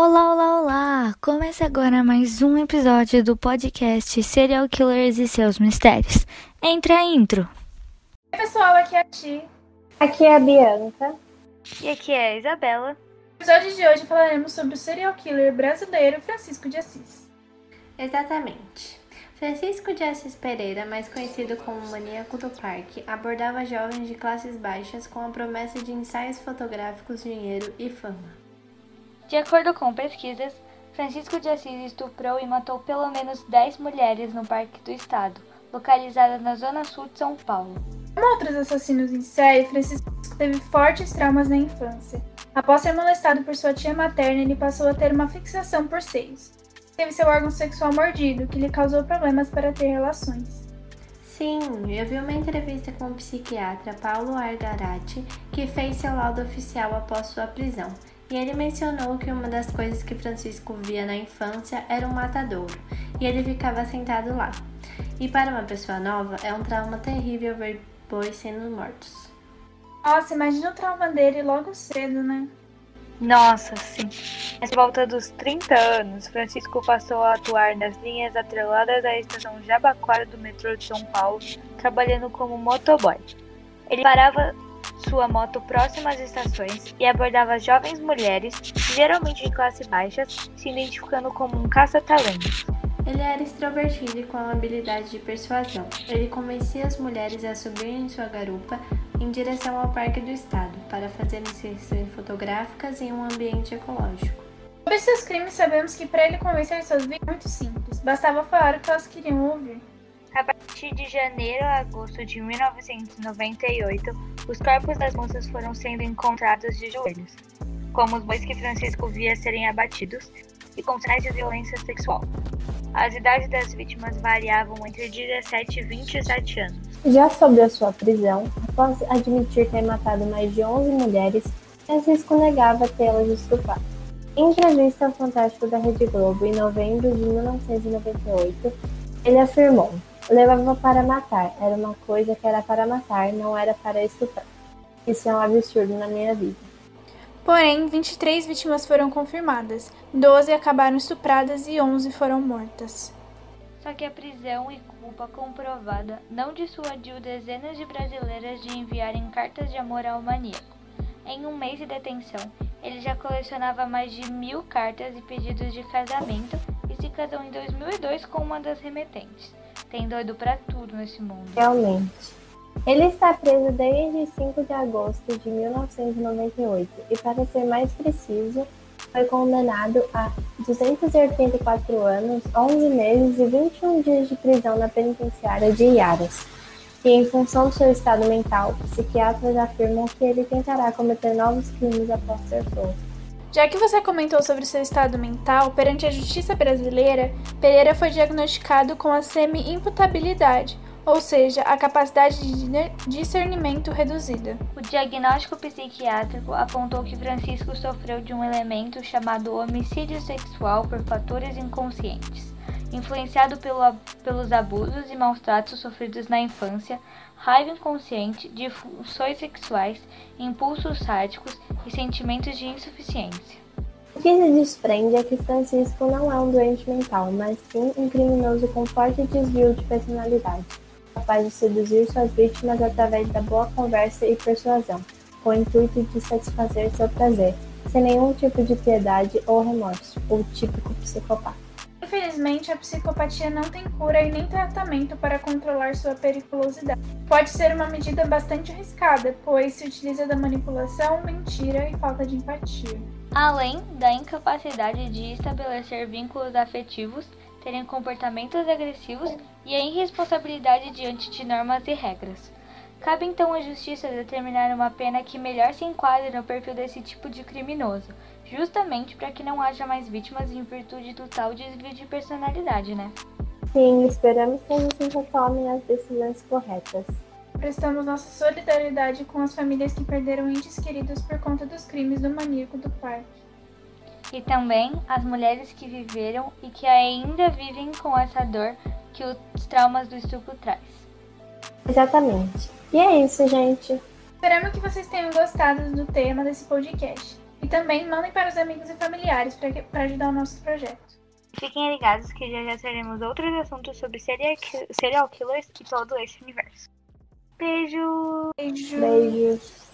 Olá, olá, olá! Começa agora mais um episódio do podcast Serial Killers e seus Mistérios. Entra a intro! Oi, pessoal, aqui é a Ti. Aqui é a Bianca. E aqui é a Isabela. No episódio de hoje falaremos sobre o serial killer brasileiro Francisco de Assis. Exatamente. Francisco de Assis Pereira, mais conhecido como Maníaco do Parque, abordava jovens de classes baixas com a promessa de ensaios fotográficos, dinheiro e fama. De acordo com pesquisas, Francisco de Assis estuprou e matou pelo menos 10 mulheres no Parque do Estado, localizada na zona sul de São Paulo. Como outros assassinos em série, Francisco teve fortes traumas na infância. Após ser molestado por sua tia materna, ele passou a ter uma fixação por seios. Teve seu órgão sexual mordido, que lhe causou problemas para ter relações. Sim, eu vi uma entrevista com o psiquiatra Paulo Argarati, que fez seu laudo oficial após sua prisão e ele mencionou que uma das coisas que Francisco via na infância era um matadouro, e ele ficava sentado lá. E para uma pessoa nova, é um trauma terrível ver bois sendo mortos. Nossa, imagina o trauma dele logo cedo, né? Nossa, sim. Por volta dos 30 anos, Francisco passou a atuar nas linhas atreladas à estação Jabaquara do metrô de São Paulo, trabalhando como motoboy. Ele parava sua moto próxima às estações e abordava jovens mulheres, geralmente de classe baixa, se identificando como um caça-talentos. Ele era extrovertido e com habilidade de persuasão. Ele convencia as mulheres a subir em sua garupa em direção ao Parque do Estado para fazer sessões fotográficas em um ambiente ecológico. Sobre seus crimes, sabemos que para ele convencer suas vítimas é muito simples. Bastava falar o que elas queriam ouvir. A partir de janeiro a agosto de 1998, os corpos das moças foram sendo encontrados de joelhos, como os bois que Francisco via serem abatidos, e com sinais de violência sexual. As idades das vítimas variavam entre 17 e 27 anos. Já sobre a sua prisão, após admitir ter matado mais de 11 mulheres, Francisco negava tê-las estuprado. Em entrevista ao Fantástico da Rede Globo em novembro de 1998, ele afirmou: Levava para matar. Era uma coisa que era para matar, não era para estuprar. Isso é um absurdo na minha vida. Porém, 23 vítimas foram confirmadas, 12 acabaram estupradas e 11 foram mortas. Só que a prisão e culpa comprovada não dissuadiu dezenas de brasileiras de enviarem cartas de amor ao maníaco. Em um mês de detenção, ele já colecionava mais de mil cartas e pedidos de casamento e se casou em 2002 com uma das remetentes. Tem doido para tudo nesse mundo. Realmente. Ele está preso desde 5 de agosto de 1998 e, para ser mais preciso, foi condenado a 284 anos, 11 meses e 21 dias de prisão na penitenciária de Iaras. E, em função do seu estado mental, psiquiatras afirmam que ele tentará cometer novos crimes após ser solto. Já que você comentou sobre seu estado mental, perante a justiça brasileira, Pereira foi diagnosticado com a semi-imputabilidade, ou seja, a capacidade de discernimento reduzida. O diagnóstico psiquiátrico apontou que Francisco sofreu de um elemento chamado homicídio sexual por fatores inconscientes influenciado pelo, pelos abusos e maus tratos sofridos na infância, raiva inconsciente, disfunções sexuais, impulsos sádicos e sentimentos de insuficiência. O que se desprende é que Francisco não é um doente mental, mas sim um criminoso com forte desvio de personalidade, capaz de seduzir suas vítimas através da boa conversa e persuasão, com o intuito de satisfazer seu prazer, sem nenhum tipo de piedade ou remorso, o típico psicopata. Infelizmente, a psicopatia não tem cura e nem tratamento para controlar sua periculosidade. Pode ser uma medida bastante arriscada, pois se utiliza da manipulação, mentira e falta de empatia. Além da incapacidade de estabelecer vínculos afetivos, terem comportamentos agressivos e a irresponsabilidade diante de normas e regras. Cabe então à justiça determinar uma pena que melhor se enquadre no perfil desse tipo de criminoso, justamente para que não haja mais vítimas em virtude do tal desvio de personalidade, né? Sim, esperamos que a justiça tome as decisões corretas. Prestamos nossa solidariedade com as famílias que perderam entes queridos por conta dos crimes do maníaco do parque. E também as mulheres que viveram e que ainda vivem com essa dor que os traumas do estupro traz. Exatamente. E é isso, gente. Esperamos que vocês tenham gostado do tema desse podcast. E também mandem para os amigos e familiares para ajudar o nosso projeto. Fiquem ligados que já já teremos outros assuntos sobre serial, serial killers e todo esse universo. Beijo! Beijo! Beijos.